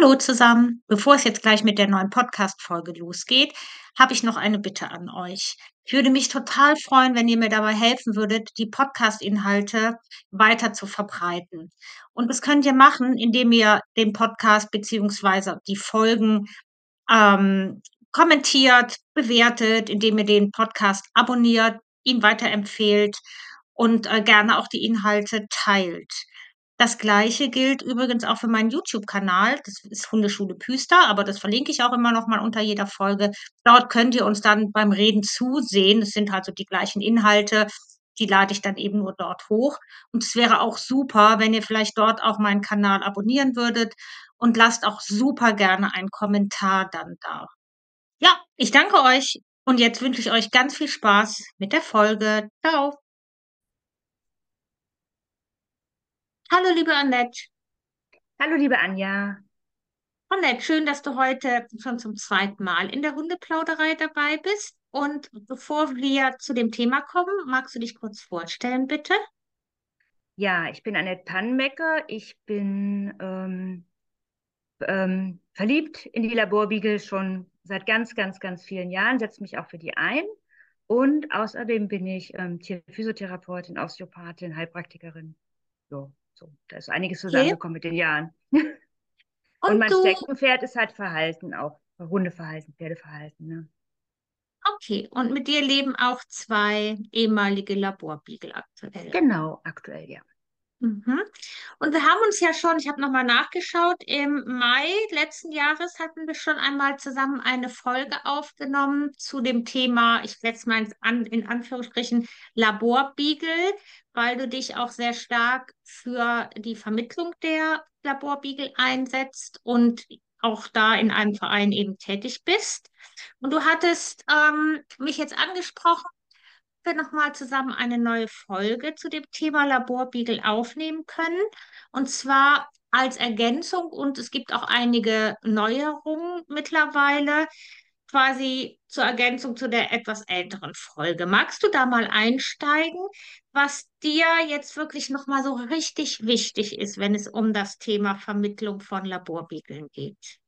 Hallo zusammen. Bevor es jetzt gleich mit der neuen Podcast-Folge losgeht, habe ich noch eine Bitte an euch. Ich würde mich total freuen, wenn ihr mir dabei helfen würdet, die Podcast-Inhalte weiter zu verbreiten. Und das könnt ihr machen, indem ihr den Podcast beziehungsweise die Folgen ähm, kommentiert, bewertet, indem ihr den Podcast abonniert, ihn weiterempfehlt und äh, gerne auch die Inhalte teilt. Das Gleiche gilt übrigens auch für meinen YouTube-Kanal. Das ist Hundeschule Püster, aber das verlinke ich auch immer noch mal unter jeder Folge. Dort könnt ihr uns dann beim Reden zusehen. Es sind also die gleichen Inhalte. Die lade ich dann eben nur dort hoch. Und es wäre auch super, wenn ihr vielleicht dort auch meinen Kanal abonnieren würdet und lasst auch super gerne einen Kommentar dann da. Ja, ich danke euch und jetzt wünsche ich euch ganz viel Spaß mit der Folge. Ciao. Hallo, liebe Annette. Hallo, liebe Anja. Annette, schön, dass du heute schon zum zweiten Mal in der Hundeplauderei dabei bist. Und bevor wir zu dem Thema kommen, magst du dich kurz vorstellen, bitte? Ja, ich bin Annette Pannenbecker. Ich bin ähm, ähm, verliebt in die Laborbiegel schon seit ganz, ganz, ganz vielen Jahren, setze mich auch für die ein. Und außerdem bin ich ähm, Tierphysiotherapeutin, Osteopathin, Heilpraktikerin. So. So, da ist einiges zusammengekommen okay. mit den Jahren. Und, Und mein du... Steckenpferd ist halt Verhalten auch. Hundeverhalten, Pferdeverhalten. Ne? Okay, und mit dir leben auch zwei ehemalige Laborbiegel aktuell. Genau, aktuell, ja. Mhm. Und wir haben uns ja schon, ich habe nochmal nachgeschaut, im Mai letzten Jahres hatten wir schon einmal zusammen eine Folge aufgenommen zu dem Thema, ich setze mal in, Anführungsstrichen, Laborbiegel, weil du dich auch sehr stark für die Vermittlung der Laborbiegel einsetzt und auch da in einem Verein eben tätig bist. Und du hattest ähm, mich jetzt angesprochen, wir nochmal zusammen eine neue Folge zu dem Thema Laborbiegel aufnehmen können. Und zwar als Ergänzung und es gibt auch einige Neuerungen mittlerweile, quasi zur Ergänzung zu der etwas älteren Folge. Magst du da mal einsteigen, was dir jetzt wirklich nochmal so richtig wichtig ist, wenn es um das Thema Vermittlung von Laborbiegeln geht?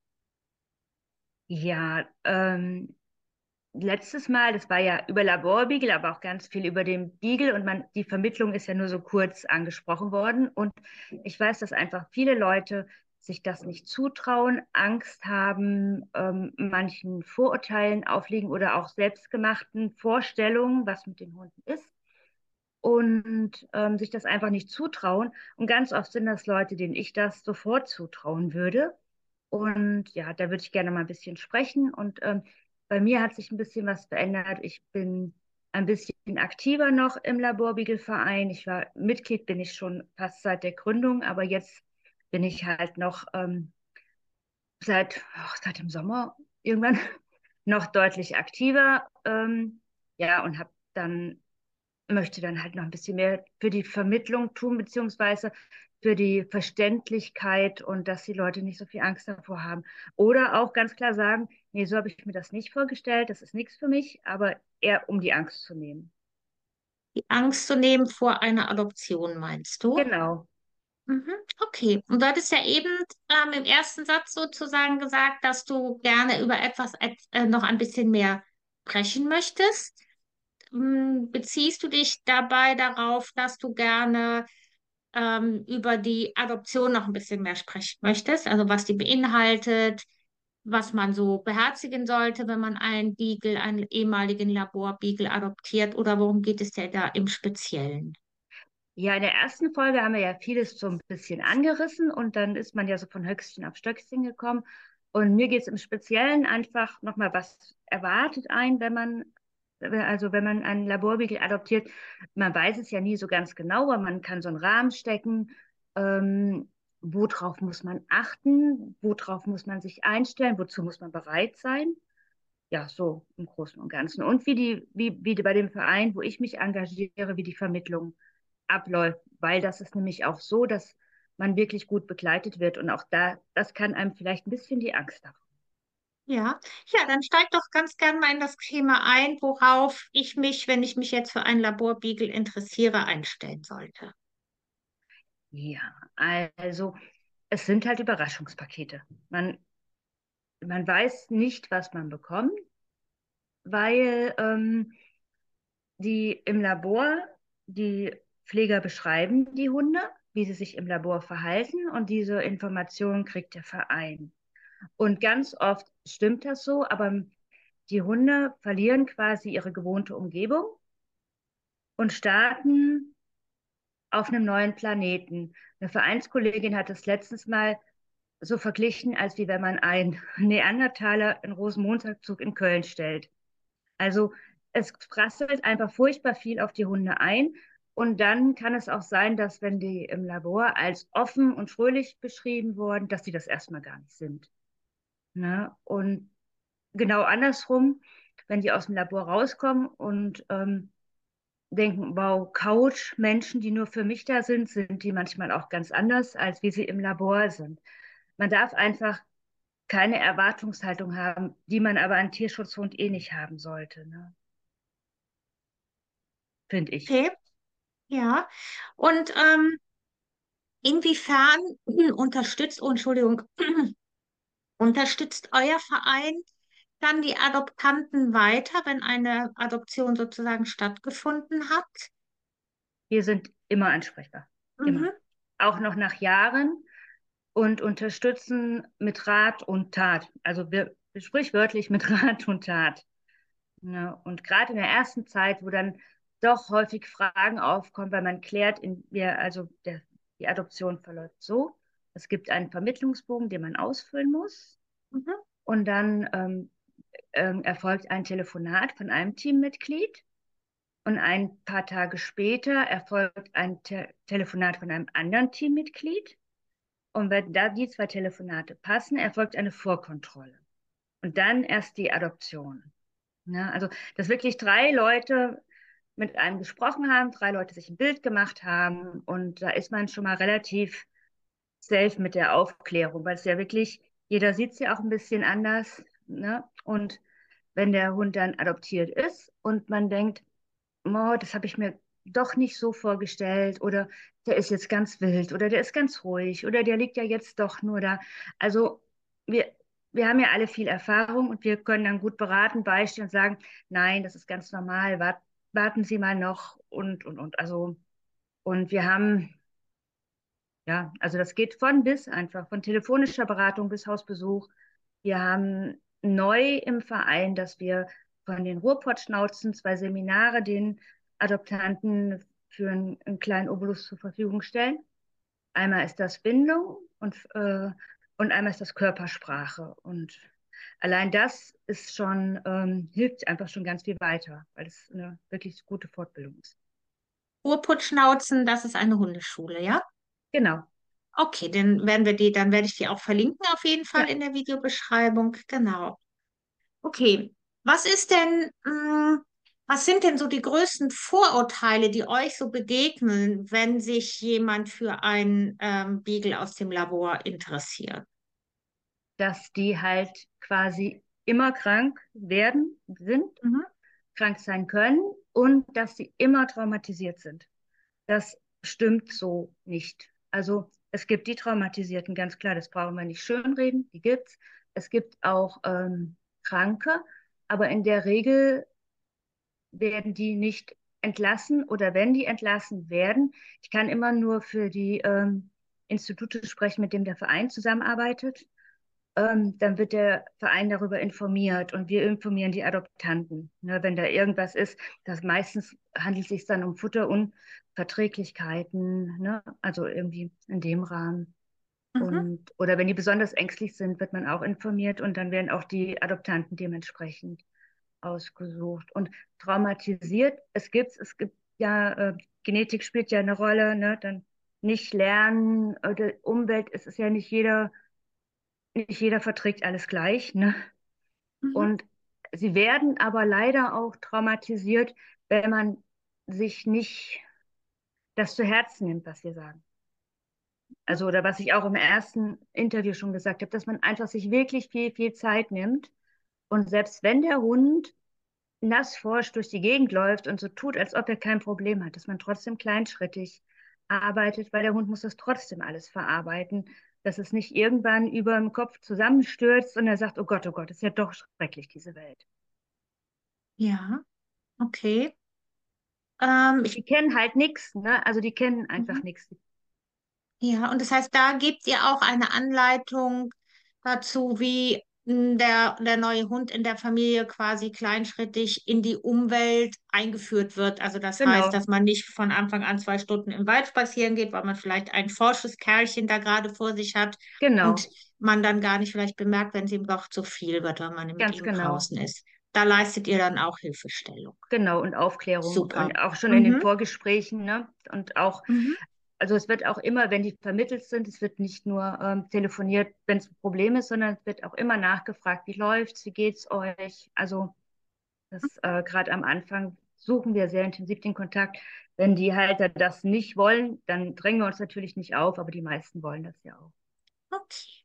Ja, ähm, letztes Mal, das war ja über Laborbiegel, aber auch ganz viel über den Biegel und man, die Vermittlung ist ja nur so kurz angesprochen worden. Und ich weiß, dass einfach viele Leute sich das nicht zutrauen, Angst haben, ähm, manchen Vorurteilen aufliegen oder auch selbstgemachten Vorstellungen, was mit den Hunden ist. Und ähm, sich das einfach nicht zutrauen. Und ganz oft sind das Leute, denen ich das sofort zutrauen würde. Und ja, da würde ich gerne mal ein bisschen sprechen. Und ähm, bei mir hat sich ein bisschen was verändert. Ich bin ein bisschen aktiver noch im Laborbiegelverein. Ich war Mitglied, bin ich schon fast seit der Gründung, aber jetzt bin ich halt noch ähm, seit, oh, seit dem Sommer irgendwann noch deutlich aktiver. Ähm, ja, und habe dann, möchte dann halt noch ein bisschen mehr für die Vermittlung tun, beziehungsweise für die Verständlichkeit und dass die Leute nicht so viel Angst davor haben. Oder auch ganz klar sagen, nee, so habe ich mir das nicht vorgestellt, das ist nichts für mich, aber eher um die Angst zu nehmen. Die Angst zu nehmen vor einer Adoption, meinst du? Genau. Mhm, okay. Und du hattest ja eben ähm, im ersten Satz sozusagen gesagt, dass du gerne über etwas äh, noch ein bisschen mehr sprechen möchtest. Hm, beziehst du dich dabei darauf, dass du gerne ähm, über die Adoption noch ein bisschen mehr sprechen möchtest, also was die beinhaltet, was man so beherzigen sollte, wenn man einen Beagle, einen ehemaligen Laborbeagle adoptiert oder worum geht es dir da im Speziellen? Ja, in der ersten Folge haben wir ja vieles so ein bisschen angerissen und dann ist man ja so von Höchstchen auf Stöckchen gekommen. Und mir geht es im Speziellen einfach nochmal, was erwartet ein, wenn man also wenn man einen Laborbeagle adoptiert, man weiß es ja nie so ganz genau, aber man kann so einen Rahmen stecken. Ähm, worauf muss man achten? Worauf muss man sich einstellen? Wozu muss man bereit sein? Ja, so im Großen und Ganzen. Und wie die, wie, wie bei dem Verein, wo ich mich engagiere, wie die Vermittlung abläuft, weil das ist nämlich auch so, dass man wirklich gut begleitet wird und auch da, das kann einem vielleicht ein bisschen die Angst davor ja, ja, dann steig doch ganz gern mal in das Thema ein, worauf ich mich, wenn ich mich jetzt für einen Laborbeagle interessiere, einstellen sollte. Ja, also es sind halt Überraschungspakete. Man, man weiß nicht, was man bekommt, weil ähm, die im Labor, die Pfleger beschreiben die Hunde, wie sie sich im Labor verhalten und diese Informationen kriegt der Verein. Und ganz oft stimmt das so, aber die Hunde verlieren quasi ihre gewohnte Umgebung und starten auf einem neuen Planeten. Eine Vereinskollegin hat es letztens mal so verglichen, als wie wenn man einen Neandertaler in Rosenmontagszug in Köln stellt. Also es prasselt einfach furchtbar viel auf die Hunde ein. Und dann kann es auch sein, dass wenn die im Labor als offen und fröhlich beschrieben wurden, dass die das erstmal gar nicht sind. Ne? Und genau andersrum, wenn die aus dem Labor rauskommen und ähm, denken, wow, Couch, Menschen, die nur für mich da sind, sind die manchmal auch ganz anders, als wie sie im Labor sind. Man darf einfach keine Erwartungshaltung haben, die man aber an Tierschutzhund eh nicht haben sollte. Ne? Finde ich. Okay, ja. Und ähm, inwiefern unterstützt, oh, Entschuldigung, unterstützt euer Verein dann die Adoptanten weiter, wenn eine Adoption sozusagen stattgefunden hat? Wir sind immer ansprechbar. Mhm. Immer. Auch noch nach Jahren und unterstützen mit Rat und Tat. Also wir, sprichwörtlich mit Rat und Tat. Ja, und gerade in der ersten Zeit, wo dann doch häufig Fragen aufkommen, weil man klärt, in, wir, also der, die Adoption verläuft so. Es gibt einen Vermittlungsbogen, den man ausfüllen muss. Mhm. Und dann ähm, ähm, erfolgt ein Telefonat von einem Teammitglied und ein paar Tage später erfolgt ein Te Telefonat von einem anderen Teammitglied. Und wenn da die zwei Telefonate passen, erfolgt eine Vorkontrolle. Und dann erst die Adoption. Ja, also, dass wirklich drei Leute mit einem gesprochen haben, drei Leute sich ein Bild gemacht haben. Und da ist man schon mal relativ safe mit der Aufklärung, weil es ja wirklich, jeder sieht es ja auch ein bisschen anders. Ne? Und wenn der Hund dann adoptiert ist und man denkt, oh, das habe ich mir doch nicht so vorgestellt oder der ist jetzt ganz wild oder der ist ganz ruhig oder der liegt ja jetzt doch nur da. Also wir, wir haben ja alle viel Erfahrung und wir können dann gut beraten, beistehen und sagen, nein, das ist ganz normal, wart, warten Sie mal noch und, und, und. Also, und wir haben, ja, also das geht von bis einfach, von telefonischer Beratung bis Hausbesuch. Wir haben neu im Verein, dass wir von den Ruhrpottschnauzen zwei Seminare den Adoptanten für einen, einen, kleinen Obolus zur Verfügung stellen. Einmal ist das Bindung und, äh, und einmal ist das Körpersprache. Und allein das ist schon, ähm, hilft einfach schon ganz viel weiter, weil es eine wirklich gute Fortbildung ist. Ruhrpottschnauzen, das ist eine Hundeschule, ja? Genau. Okay, dann werden wir die, dann werde ich die auch verlinken auf jeden Fall in der Videobeschreibung. Genau. Okay, was ist denn, mh, hm, was sind denn so die größten Vorurteile, die euch so begegnen, wenn sich jemand für einen ähm, Beagle aus dem Labor interessiert? Dass die halt quasi immer krank werden, sind, mhm. krank sein können und dass sie immer traumatisiert sind. Das stimmt so nicht. Also es gibt die Traumatisierten, ganz klar, das brauchen wir nicht schönreden, die gibt's. Es gibt auch ähm, Kranke, aber in der Regel werden die nicht entlassen oder wenn die entlassen werden, ich kann immer nur für die ähm, Institute sprechen, mit dem der Verein zusammenarbeitet, ähm, dann wird der Verein darüber informiert und wir informieren die Adoptanten. Ne, wenn da irgendwas ist, das meistens handelt es sich dann um Futterunverträglichkeiten, ne, also irgendwie in dem Rahmen. Mhm. Und, oder wenn die besonders ängstlich sind, wird man auch informiert und dann werden auch die Adoptanten dementsprechend ausgesucht. Und traumatisiert, es gibt, es gibt ja, äh, Genetik spielt ja eine Rolle, ne? Dann nicht lernen, oder Umwelt, es ist ja nicht jeder nicht jeder verträgt alles gleich. Ne? Mhm. Und sie werden aber leider auch traumatisiert, wenn man sich nicht das zu Herzen nimmt, was wir sagen. Also, oder was ich auch im ersten Interview schon gesagt habe, dass man einfach sich wirklich viel, viel Zeit nimmt. Und selbst wenn der Hund nass forscht durch die Gegend läuft und so tut, als ob er kein Problem hat, dass man trotzdem kleinschrittig arbeitet, weil der Hund muss das trotzdem alles verarbeiten dass es nicht irgendwann über dem Kopf zusammenstürzt und er sagt, oh Gott, oh Gott, ist ja doch schrecklich, diese Welt. Ja, okay. Ähm, Die kennen halt nichts, ne? Also die kennen einfach Mhm. nichts. ja, und das heißt, da gebt ihr auch eine Anleitung dazu, wie der, der neue Hund in der Familie quasi kleinschrittig in die Umwelt eingeführt wird. Also das heißt, Genau, dass man nicht von Anfang an zwei Stunden im Wald spazieren geht, weil man vielleicht ein forsches Kerlchen da gerade vor sich hat und genau, man dann gar nicht vielleicht bemerkt, wenn es ihm doch zu viel wird, wenn man mit ganz ihm genau. draußen ist. Da leistet ihr dann auch Hilfestellung. Genau, und Aufklärung Super. und auch schon in den Mhm. Vorgesprächen, ne? Und auch, Mhm. Also es wird auch immer, wenn die vermittelt sind, es wird nicht nur ähm, telefoniert, wenn es ein Problem ist, sondern es wird auch immer nachgefragt, wie läuft's, wie geht's euch? Also das äh, gerade am Anfang suchen wir sehr intensiv den Kontakt. Wenn die Halter das nicht wollen, dann drängen wir uns natürlich nicht auf, aber die meisten wollen das ja auch. Okay.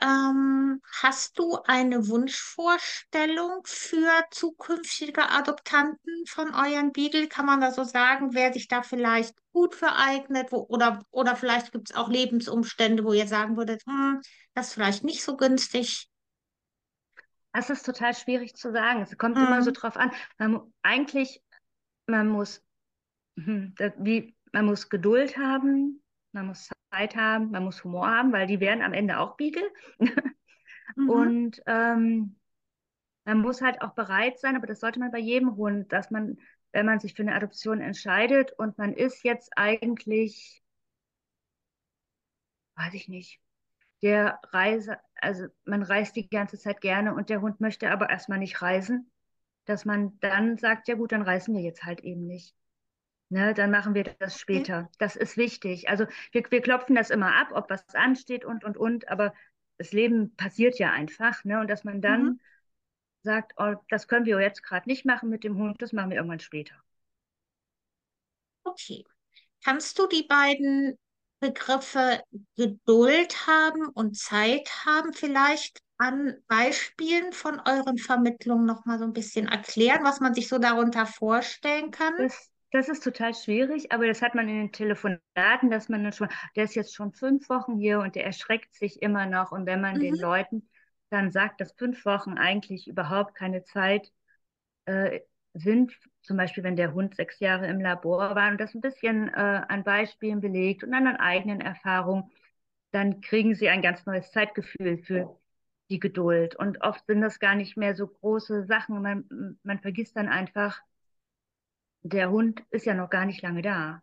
Ähm, hast du eine Wunschvorstellung für zukünftige Adoptanten von euren Beagle? Kann man da so sagen, wer sich da vielleicht gut für eignet? Wo, oder, oder vielleicht gibt es auch Lebensumstände, wo ihr sagen würdet, hm, das ist vielleicht nicht so günstig. Das ist total schwierig zu sagen. Es kommt immer so Hm, drauf an. Man, eigentlich, man muss Mhm. Da- Wie, man muss Geduld haben, man muss Zeit haben, man muss Humor haben, weil die werden am Ende auch Beagle. mhm, Und ähm, man muss halt auch bereit sein, aber das sollte man bei jedem Hund, dass man, wenn man sich für eine Adoption entscheidet und man ist jetzt eigentlich, weiß ich nicht, der Reise, also man reist die ganze Zeit gerne und der Hund möchte aber erstmal nicht reisen, dass man dann sagt, ja gut, dann reisen wir jetzt halt eben nicht. Ne, dann machen wir das später. Das ist wichtig. Also wir, wir klopfen das immer ab, ob was ansteht und, und, und, aber das Leben passiert ja einfach, ne? Und dass man Mhm, dann sagt, oh, das können wir jetzt gerade nicht machen mit dem Hund, das machen wir irgendwann später. okay. Kannst du die beiden Begriffe Geduld haben und Zeit haben vielleicht an Beispielen von euren Vermittlungen noch mal so ein bisschen erklären, was man sich so darunter vorstellen kann? Das, das ist total schwierig, aber das hat man in den Telefonaten, dass man dann schon, der ist jetzt schon fünf Wochen hier und der erschreckt sich immer noch. Und wenn man den Mhm, Leuten dann sagt, dass fünf Wochen eigentlich überhaupt keine Zeit äh, sind, zum Beispiel wenn der Hund sechs Jahre im Labor war und das ein bisschen äh, an Beispielen belegt und an eigenen Erfahrungen, dann kriegen sie ein ganz neues Zeitgefühl für die Geduld. Und oft sind das gar nicht mehr so große Sachen. Man, man vergisst dann einfach, der Hund ist ja noch gar nicht lange da.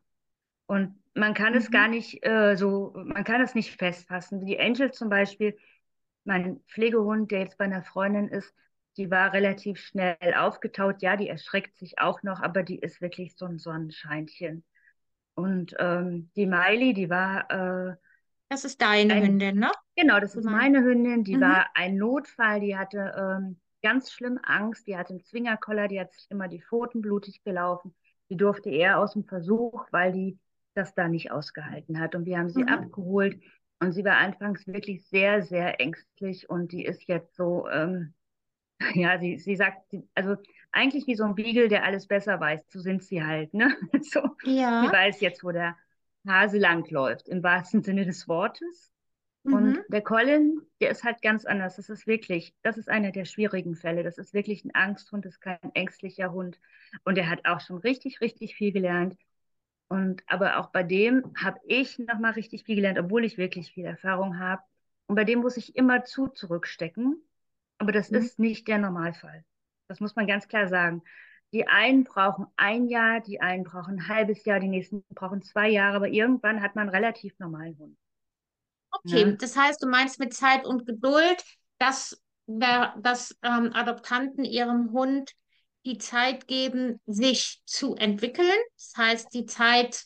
Und man kann es mhm, gar nicht äh, so, man kann es nicht festfassen. Die Angel zum Beispiel, mein Pflegehund, der jetzt bei einer Freundin ist, die war relativ schnell aufgetaut. Ja, die erschreckt sich auch noch, aber die ist wirklich so ein Sonnenscheinchen. Und ähm, die Miley, die war äh, Das ist deine ein, Hündin, ne? genau, das ist Mein. meine Hündin, die Mhm. war ein Notfall, die hatte ähm, ganz schlimm Angst, die hatte einen Zwingerkoller, die hat sich immer die Pfoten blutig gelaufen. Die durfte eher aus dem Versuch, weil die das da nicht ausgehalten hat. Und wir haben sie Mhm. abgeholt und sie war anfangs wirklich sehr, sehr ängstlich und die ist jetzt so, ähm, ja, sie, sie sagt, sie, also eigentlich wie so ein Beagle, der alles besser weiß, so sind sie halt, ne? So, sie Ja. weiß jetzt, wo der Hase langläuft, im wahrsten Sinne des Wortes. Und Mhm. der Colin, der ist halt ganz anders. Das ist wirklich, das ist einer der schwierigen Fälle. Das ist wirklich ein Angsthund, das ist kein ängstlicher Hund. Und er hat auch schon richtig, richtig viel gelernt. Und aber auch bei dem habe ich nochmal richtig viel gelernt, obwohl ich wirklich viel Erfahrung habe. Und bei dem muss ich immer zu zurückstecken. Aber das Mhm. ist nicht der Normalfall. Das muss man ganz klar sagen. Die einen brauchen ein Jahr, die einen brauchen ein halbes Jahr, die nächsten brauchen zwei Jahre, aber irgendwann hat man einen relativ normalen Hund. Okay, Ne? das heißt, du meinst mit Zeit und Geduld, dass, dass ähm, Adoptanten ihrem Hund die Zeit geben, sich zu entwickeln. Das heißt, die Zeit,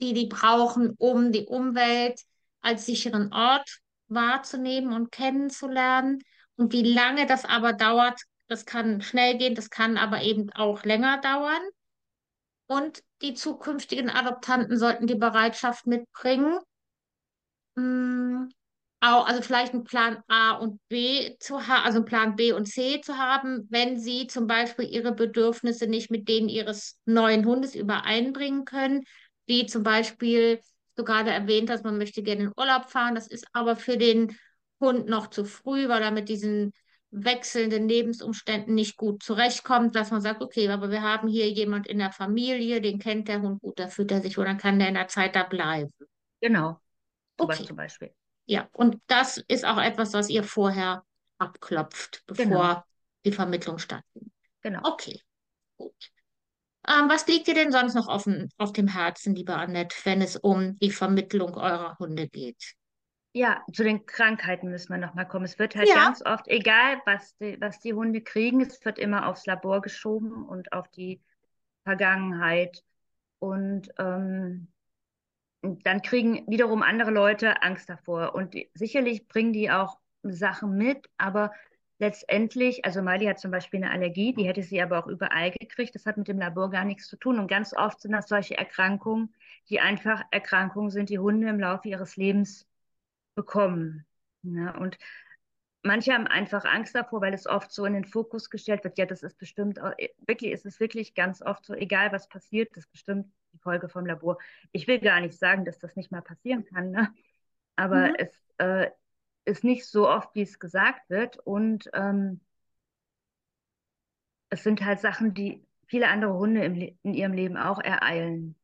die die brauchen, um die Umwelt als sicheren Ort wahrzunehmen und kennenzulernen. Und wie lange das aber dauert, das kann schnell gehen, das kann aber eben auch länger dauern. Und die zukünftigen Adoptanten sollten die Bereitschaft mitbringen, mh, auch, also vielleicht einen Plan A und B zu haben, also einen Plan B und C zu haben, wenn sie zum Beispiel ihre Bedürfnisse nicht mit denen ihres neuen Hundes übereinbringen können, wie zum Beispiel du gerade erwähnt hast, man möchte gerne in Urlaub fahren. Das ist aber für den Hund noch zu früh, weil er mit diesen wechselnden Lebensumständen nicht gut zurechtkommt, dass man sagt, okay, aber wir haben hier jemand in der Familie, den kennt der Hund gut, da fühlt er sich und dann kann der in der Zeit da bleiben. Genau. Okay. Zum Beispiel. Ja, und das ist auch etwas, was ihr vorher abklopft, bevor Genau. die Vermittlung stattfindet. Genau. Okay, gut. Ähm, was liegt dir denn sonst noch auf, dem- auf dem Herzen, liebe Annette, wenn es um die Vermittlung eurer Hunde geht? Ja, zu den Krankheiten müssen wir nochmal kommen. Es wird halt Ja. ganz oft, egal was die, was die Hunde kriegen, es wird immer aufs Labor geschoben und auf die Vergangenheit. Und ähm, und dann kriegen wiederum andere Leute Angst davor. Und die, sicherlich bringen die auch Sachen mit, aber letztendlich, also Miley hat zum Beispiel eine Allergie, die hätte sie aber auch überall gekriegt. Das hat mit dem Labor gar nichts zu tun. Und ganz oft sind das solche Erkrankungen, die einfach Erkrankungen sind, die Hunde im Laufe ihres Lebens bekommen. Ja, und manche haben einfach Angst davor, weil es oft so in den Fokus gestellt wird. Ja, das ist bestimmt, auch- wirklich, ist es wirklich ganz oft so, egal was passiert, das ist bestimmt die Folge vom Labor. Ich will gar nicht sagen, dass das nicht mal passieren kann, ne? aber Mhm. es äh, ist nicht so oft, wie es gesagt wird. Und ähm, es sind halt Sachen, die viele andere Hunde im in ihrem Leben auch ereilen.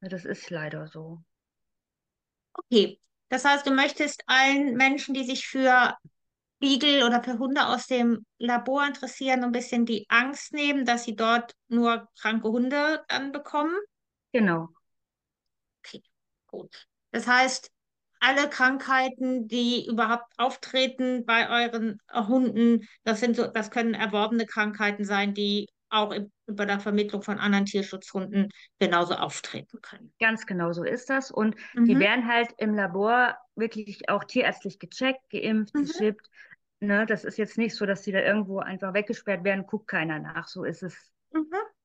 Das ist leider so. Okay, das heißt, du möchtest allen Menschen, die sich für Beagle oder für Hunde aus dem Labor interessieren, ein bisschen die Angst nehmen, dass sie dort nur kranke Hunde dann bekommen? Genau. Okay, gut. Das heißt, alle Krankheiten, die überhaupt auftreten bei euren Hunden, das sind so, das können erworbene Krankheiten sein, die auch über der Vermittlung von anderen Tierschutzhunden genauso auftreten können. Ganz genau so ist das. Und die Mhm. werden halt im Labor wirklich auch tierärztlich gecheckt, geimpft, Mhm. geschippt. Ne, das ist jetzt nicht so, dass die da irgendwo einfach weggesperrt werden, guckt keiner nach. So ist es.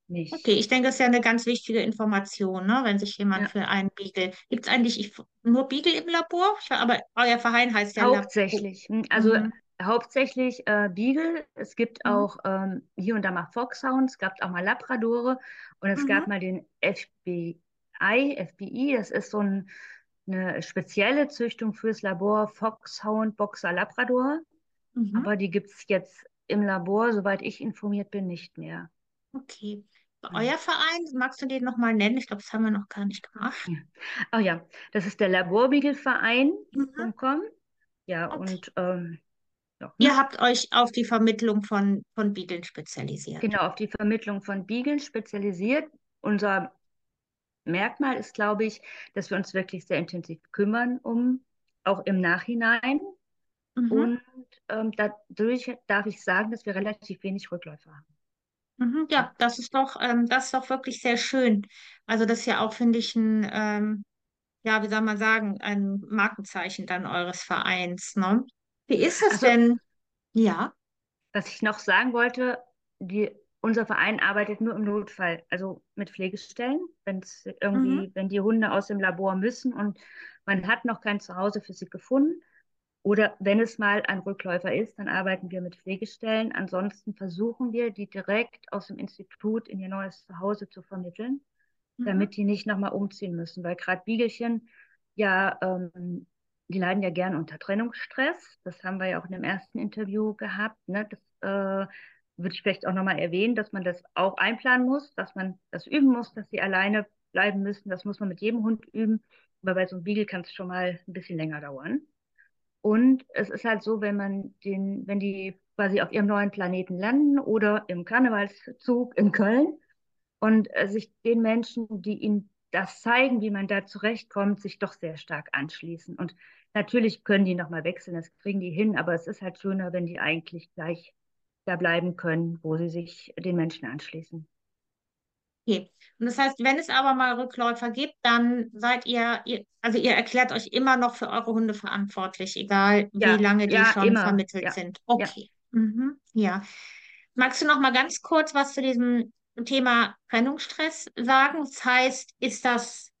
Nicht. Okay, ich denke, das ist ja eine ganz wichtige Information, ne? Wenn sich jemand Ja. für einen Beagle. Gibt es eigentlich ich, nur Beagle im Labor? Ich, aber euer Verein heißt ja Labor. Hauptsächlich. Hm, Also Mhm. hauptsächlich äh, Beagle. Es gibt Mhm. auch ähm, hier und da mal Foxhounds, es gab auch mal Labradore und es Mhm. gab mal den FBI, FBI, das ist so ein, eine spezielle Züchtung fürs Labor Foxhound Boxer Labrador. Mhm. Aber die gibt es jetzt im Labor, soweit ich informiert bin, nicht mehr. Okay. Mhm. Euer Verein, magst du den nochmal nennen? Ich glaube, das haben wir noch gar nicht gemacht. Oh ja, das ist der Laborbeagle-Verein.com. Mhm. Ja, Okay. und ähm, ja, Ihr habt euch auf die Vermittlung von, von Beaglen spezialisiert. genau auf die Vermittlung von Beageln spezialisiert. Unser Merkmal ist, glaube ich, dass wir uns wirklich sehr intensiv kümmern um, auch im Nachhinein. Mhm. Und ähm, dadurch darf ich sagen, dass wir relativ wenig Rückläufe haben. Mhm. Ja, das ist doch, ähm, das ist doch wirklich sehr schön. Also das ist ja auch, finde ich, ein, ähm, ja, wie soll man sagen, ein Markenzeichen dann eures Vereins, ne? Wie ist es Also, denn? Ja. was ich noch sagen wollte, die, unser Verein arbeitet nur im Notfall, also mit Pflegestellen, wenn es irgendwie, Mhm. wenn die Hunde aus dem Labor müssen und man hat noch kein Zuhause für sie gefunden. Oder wenn es mal ein Rückläufer ist, dann arbeiten wir mit Pflegestellen. Ansonsten versuchen wir, die direkt aus dem Institut in ihr neues Zuhause zu vermitteln, Mhm. damit die nicht nochmal umziehen müssen. Weil gerade Biegelchen, ja, ähm, die leiden ja gern unter Trennungsstress. Das haben wir ja auch in dem ersten Interview gehabt. Ne? Das äh, würde ich vielleicht auch nochmal erwähnen, dass man das auch einplanen muss, dass man das üben muss, dass sie alleine bleiben müssen. Das muss man mit jedem Hund üben. Aber bei so einem Beagle kann es schon mal ein bisschen länger dauern. Und es ist halt so, wenn man den, wenn die quasi auf ihrem neuen Planeten landen oder im Karnevalszug in Köln und äh, sich den Menschen, die ihnen das zeigen, wie man da zurechtkommt, sich doch sehr stark anschließen. Und natürlich können die nochmal wechseln, das kriegen die hin, aber es ist halt schöner, wenn die eigentlich gleich da bleiben können, wo sie sich den Menschen anschließen. Okay. Und das heißt, wenn es aber mal Rückläufer gibt, dann seid ihr, ihr, also ihr erklärt euch immer noch für eure Hunde verantwortlich, egal wie Ja, lange die ja, schon immer. vermittelt Ja, sind. Okay. Mhm. Ja. Magst du noch mal ganz kurz was zu diesem Thema Trennungsstress sagen? Das heißt, ist das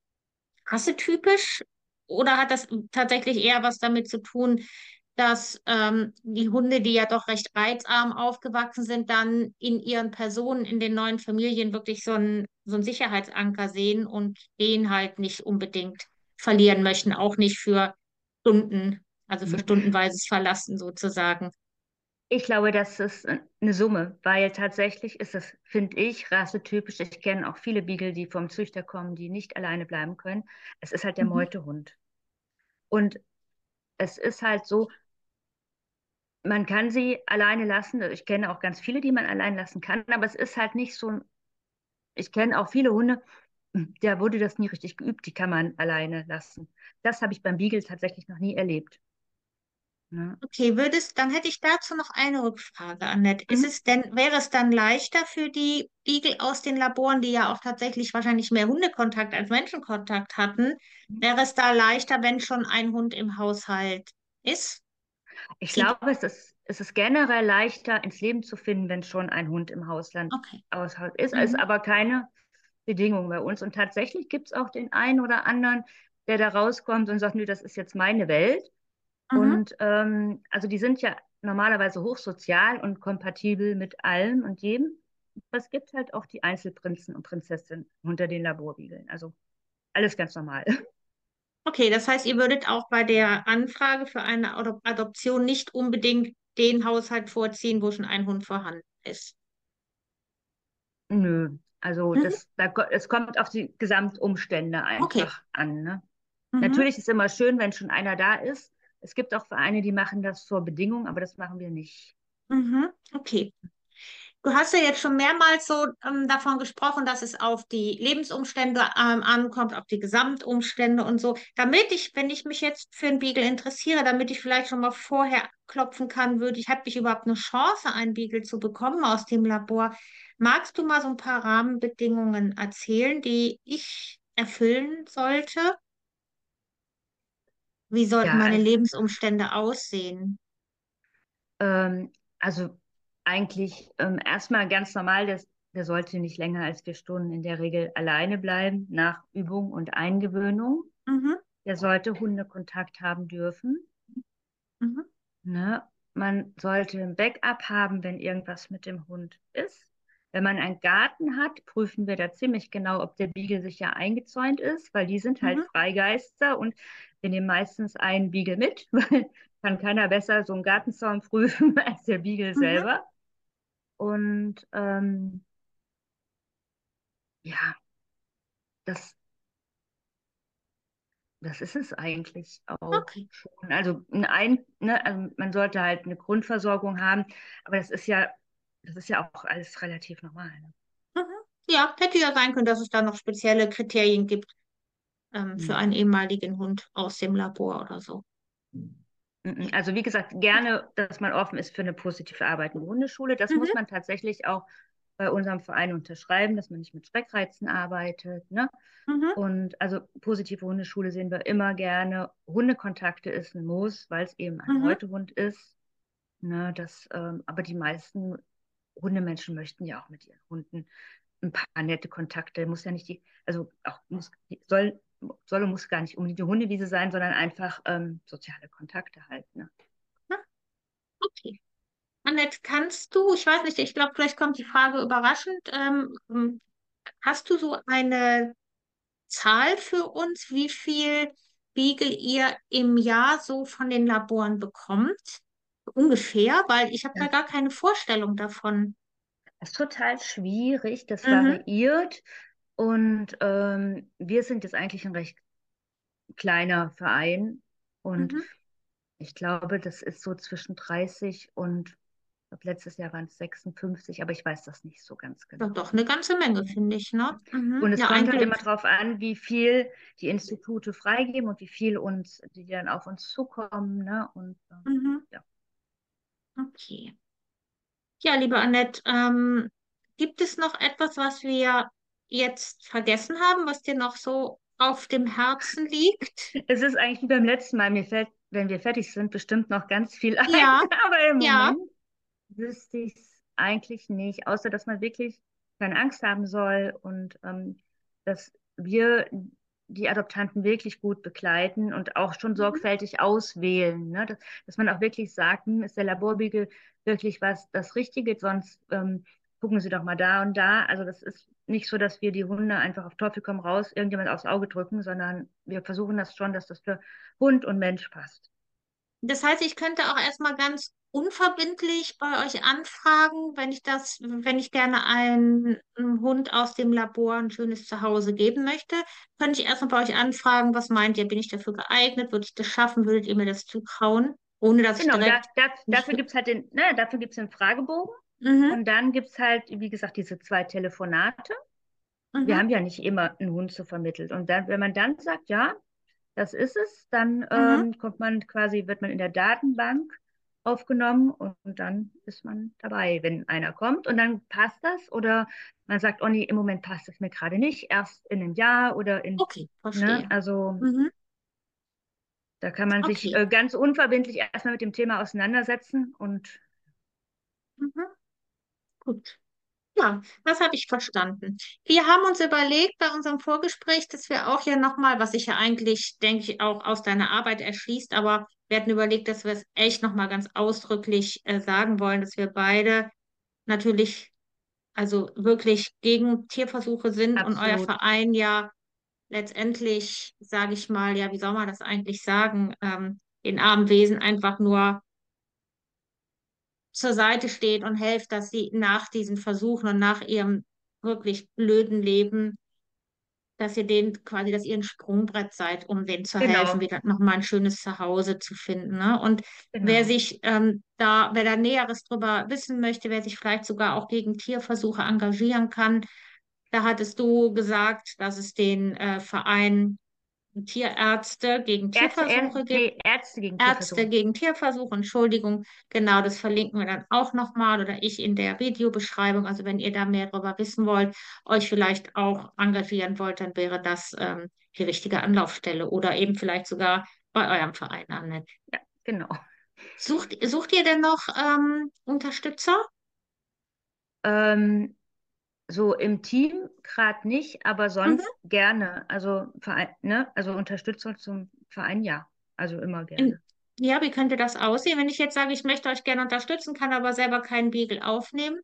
rassetypisch oder hat das tatsächlich eher was damit zu tun, dass ähm, die Hunde, die ja doch recht reizarm aufgewachsen sind, dann in ihren Personen, in den neuen Familien wirklich so einen so einen Sicherheitsanker sehen und den halt nicht unbedingt verlieren möchten, auch nicht für Stunden, also für stundenweises Verlassen sozusagen. Ich glaube, das ist eine Summe, weil tatsächlich ist es, finde ich, rassetypisch. Ich kenne auch viele Beagle, die vom Züchter kommen, die nicht alleine bleiben können. Es ist halt der Mhm. Meutehund. Und es ist halt so, man kann sie alleine lassen. Ich kenne auch ganz viele, die man allein lassen kann, aber es ist halt nicht so. Ich kenne auch viele Hunde, da wurde das nie richtig geübt, die kann man alleine lassen. Das habe ich beim Beagle tatsächlich noch nie erlebt. Ne? Okay, würdest, dann hätte ich dazu noch eine Rückfrage, Annette. Ist Mhm. es denn, wäre es dann leichter für die Igel aus den Laboren, die ja auch tatsächlich wahrscheinlich mehr Hundekontakt als Menschenkontakt hatten, wäre es da leichter, wenn schon ein Hund im Haushalt ist? Ich glaube, es ist, es ist generell leichter, ins Leben zu finden, wenn schon ein Hund im Hausland okay. Ist. Es ist Mhm. aber keine Bedingung bei uns. Und tatsächlich gibt es auch den einen oder anderen, der da rauskommt und sagt, nö, das ist jetzt meine Welt. Mhm. Und ähm, also die sind ja normalerweise hochsozial und kompatibel mit allem und jedem. Aber es gibt halt auch die Einzelprinzen und Prinzessinnen unter den Laborbiegeln. Also alles ganz normal. Okay, das heißt, ihr würdet auch bei der Anfrage für eine Adop Adoption nicht unbedingt den Haushalt vorziehen, wo schon ein Hund vorhanden ist. Nö, also Mhm. das, da, es kommt auf die Gesamtumstände Okay. einfach an. Ne? Mhm. Natürlich ist es immer schön, wenn schon einer da ist. Es gibt auch Vereine, die machen das zur Bedingung, aber das machen wir nicht. Mhm. Okay. Du hast ja jetzt schon mehrmals so ähm, davon gesprochen, dass es auf die Lebensumstände ähm, ankommt, auf die Gesamtumstände und so. Damit ich, wenn ich mich jetzt für einen Beagle interessiere, damit ich vielleicht schon mal vorher klopfen kann, würde ich, habe ich überhaupt eine Chance, einen Beagle zu bekommen aus dem Labor? Magst du mal so ein paar Rahmenbedingungen erzählen, die ich erfüllen sollte? Wie sollten Ja, meine also, Lebensumstände aussehen? ähm, also eigentlich ähm, erstmal ganz normal, der, der sollte nicht länger als vier Stunden in der Regel alleine bleiben nach Übung und Eingewöhnung. Mhm, Der sollte Hundekontakt haben dürfen. mhm, Ne? Man sollte ein Backup haben, wenn irgendwas mit dem Hund ist. Wenn man einen Garten hat, prüfen wir da ziemlich genau, ob der Beagle sicher eingezäunt ist, weil die sind halt mhm, Freigeister und wir nehmen meistens einen Beagle mit, weil kann keiner besser so einen Gartenzaun prüfen als der Beagle mhm. selber. Und ähm, ja, das, das ist es eigentlich auch Okay. schon. Also, ein, ne, also man sollte halt eine Grundversorgung haben, aber das ist ja, das ist ja auch alles relativ normal. Ne? Mhm. Ja, hätte ja sein können, dass es da noch spezielle Kriterien gibt ähm, für Hm. einen ehemaligen Hund aus dem Labor oder so. Mhm. Ja. Also wie gesagt, gerne, dass man offen ist für eine positiv arbeitende Hundeschule. Das muss Mhm. man tatsächlich auch bei unserem Verein unterschreiben, dass man nicht mit Schreckreizen arbeitet. Ne? Mhm. Und also positive Hundeschule sehen wir immer gerne. Hundekontakte ist ein Muss, weil es eben ein Mhm. Meutehund ist. Ne? Das, ähm, aber die meisten Hundemenschen möchten ja auch mit ihren Hunden ein paar nette Kontakte. Muss ja nicht die, also auch muss, soll, soll und muss gar nicht unbedingt die Hundewiese sein, sondern einfach ähm, soziale Kontakte halt. Ne? Ja, Okay. Annette, kannst du, ich weiß nicht, ich glaube, vielleicht kommt die Frage überraschend. Ähm, ähm, hast du so eine Zahl für uns, wie viel Beagle ihr im Jahr so von den Laboren bekommt? Ungefähr, weil ich habe da Das gar keine Vorstellung davon. ist total schwierig, das Mhm. variiert. Und ähm, wir sind jetzt eigentlich ein recht kleiner Verein. Und Mhm. ich glaube, das ist so zwischen 30 und ich glaube, letztes Jahr waren es 56, aber ich weiß das nicht so ganz genau. doch eine ganze Menge, finde ich, ne? Mhm. Und es Ja, kommt halt immer darauf an, wie viel die Institute freigeben und wie viel uns, die dann auf uns zukommen. Ne? Und ähm, Mhm. ja. Okay. Ja, liebe Annette, ähm, gibt es noch etwas, was wir jetzt vergessen haben, was dir noch so auf dem Herzen liegt? Es ist eigentlich wie beim letzten Mal, mir fällt, wenn wir fertig sind, bestimmt noch ganz viel ein, Ja, aber im ja. Moment wüsste ich es eigentlich nicht, außer dass man wirklich keine Angst haben soll und ähm, dass wir die Adoptanten wirklich gut begleiten und auch schon Mhm. sorgfältig auswählen. Ne? Dass, dass man auch wirklich sagt, hm, ist der Laborbeagle wirklich was das Richtige, sonst ähm, gucken Sie doch mal da und da. Also das ist nicht so, dass wir die Hunde einfach auf Teufel komm raus irgendjemand aufs Auge drücken, sondern wir versuchen das schon, dass das für Hund und Mensch passt. Das heißt, ich könnte auch erstmal ganz unverbindlich bei euch anfragen, wenn ich das, wenn ich gerne einen, einen Hund aus dem Labor ein schönes Zuhause geben möchte, könnte ich erstmal bei euch anfragen, was meint ihr, bin ich dafür geeignet, würde ich das schaffen, würdet ihr mir das zutrauen, ohne dass Genau, ich da, direkt da, nicht... dafür gibt es halt den, ne, dafür gibt's den Fragebogen Mhm, und dann gibt es halt, wie gesagt, diese zwei Telefonate. Wir mhm, haben ja nicht immer einen Hund zu vermittelt. Und dann, wenn man dann sagt, ja, das ist es, dann mhm. ähm, kommt man quasi, wird man in der Datenbank aufgenommen und, und dann ist man dabei, wenn einer kommt und dann passt das oder man sagt, oh nee, im Moment passt es mir gerade nicht, erst in einem Jahr oder in, Okay, ne, verstehe. also Mhm, da kann man sich okay. äh, ganz unverbindlich erstmal mit dem Thema auseinandersetzen und Mhm, gut. Ja, das habe ich verstanden. Wir haben uns überlegt bei unserem Vorgespräch, dass wir auch ja nochmal, was sich ja eigentlich, denke ich, auch aus deiner Arbeit erschließt, aber wir hatten überlegt, dass wir es echt nochmal ganz ausdrücklich äh, sagen wollen, dass wir beide natürlich, also wirklich gegen Tierversuche sind und euer absolut, Verein ja letztendlich, sage ich mal, ja, wie soll man das eigentlich sagen, ähm, den armen Wesen einfach nur zur Seite steht und hilft, dass sie nach diesen Versuchen und nach ihrem wirklich blöden Leben, dass ihr denen quasi, dass ihr ein Sprungbrett seid, um denen zu helfen, genau, wieder nochmal ein schönes Zuhause zu finden. Ne? Und wer genau. sich ähm, da, wer da Näheres drüber wissen möchte, wer sich vielleicht sogar auch gegen Tierversuche engagieren kann, da hattest du gesagt, dass es den äh, Verein Tierärzte gegen Ärzte, Tierversuche nee, Ärzte gegen Ärzte Tierversuche. gegen Tierversuche, Entschuldigung, genau, das verlinken wir dann auch nochmal oder ich in der Videobeschreibung. Also wenn ihr da mehr darüber wissen wollt, euch vielleicht auch engagieren wollt, dann wäre das ähm, die richtige Anlaufstelle oder eben vielleicht sogar bei eurem Verein, Annette. Ja, genau. Sucht, sucht ihr denn noch ähm, Unterstützer? Ähm, So im Team gerade nicht, aber Mhm. sonst gerne. Also Verein, ne? Also Unterstützung zum Verein, ja. Also immer gerne. ja, wie könnte das aussehen, wenn ich jetzt sage, ich möchte euch gerne unterstützen, kann aber selber keinen Beagle aufnehmen?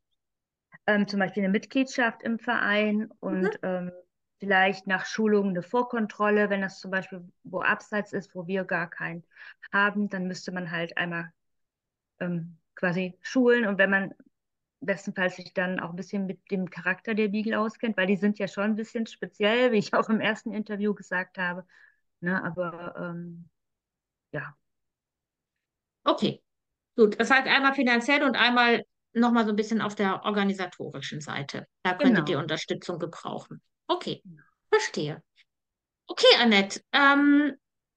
Ähm, zum Beispiel eine Mitgliedschaft im Verein Mhm. und ähm, vielleicht nach Schulungen eine Vorkontrolle, wenn das zum Beispiel wo abseits ist, wo wir gar keinen haben, dann müsste man halt einmal ähm, quasi schulen und wenn man bestenfalls sich dann auch ein bisschen mit dem Charakter der Beagle auskennt, weil die sind ja schon ein bisschen speziell, wie ich auch im ersten Interview gesagt habe. Ne, aber ähm, ja, Okay. Gut, das heißt einmal finanziell und einmal nochmal so ein bisschen auf der organisatorischen Seite. Da könntet ihr genau. Unterstützung gebrauchen. Okay, verstehe. Okay, Annette, ähm,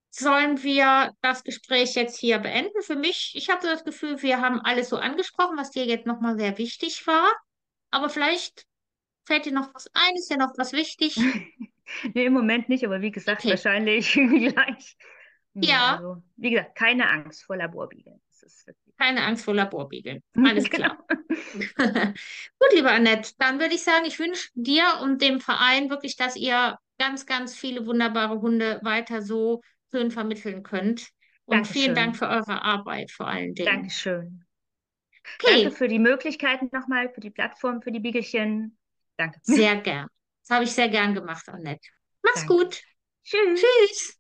sollen wir das Gespräch jetzt hier beenden? Für mich, ich habe so das Gefühl, wir haben alles so angesprochen, was dir jetzt nochmal sehr wichtig war. Aber vielleicht fällt dir noch was ein, ist dir noch was wichtig? Nee, im Moment nicht, aber wie gesagt, Okay, wahrscheinlich gleich. Nee, ja, also, wie gesagt, keine Angst vor Laborbiegeln. Keine Angst vor Laborbiegeln. Alles Genau. klar. Gut, lieber Annette, dann würde ich sagen, ich wünsche dir und dem Verein wirklich, dass ihr ganz, ganz viele wunderbare Hunde weiter so schön vermitteln könnt. Und vielen Dank Dankeschön. für eure Arbeit vor allen Dingen. Dankeschön. Danke Okay, für die Möglichkeiten nochmal, für die Plattform, für die Biegelchen. Danke. sehr gern. Das habe ich sehr gern gemacht, Annette. Mach's Danke. gut. Tschüss. Tschüss.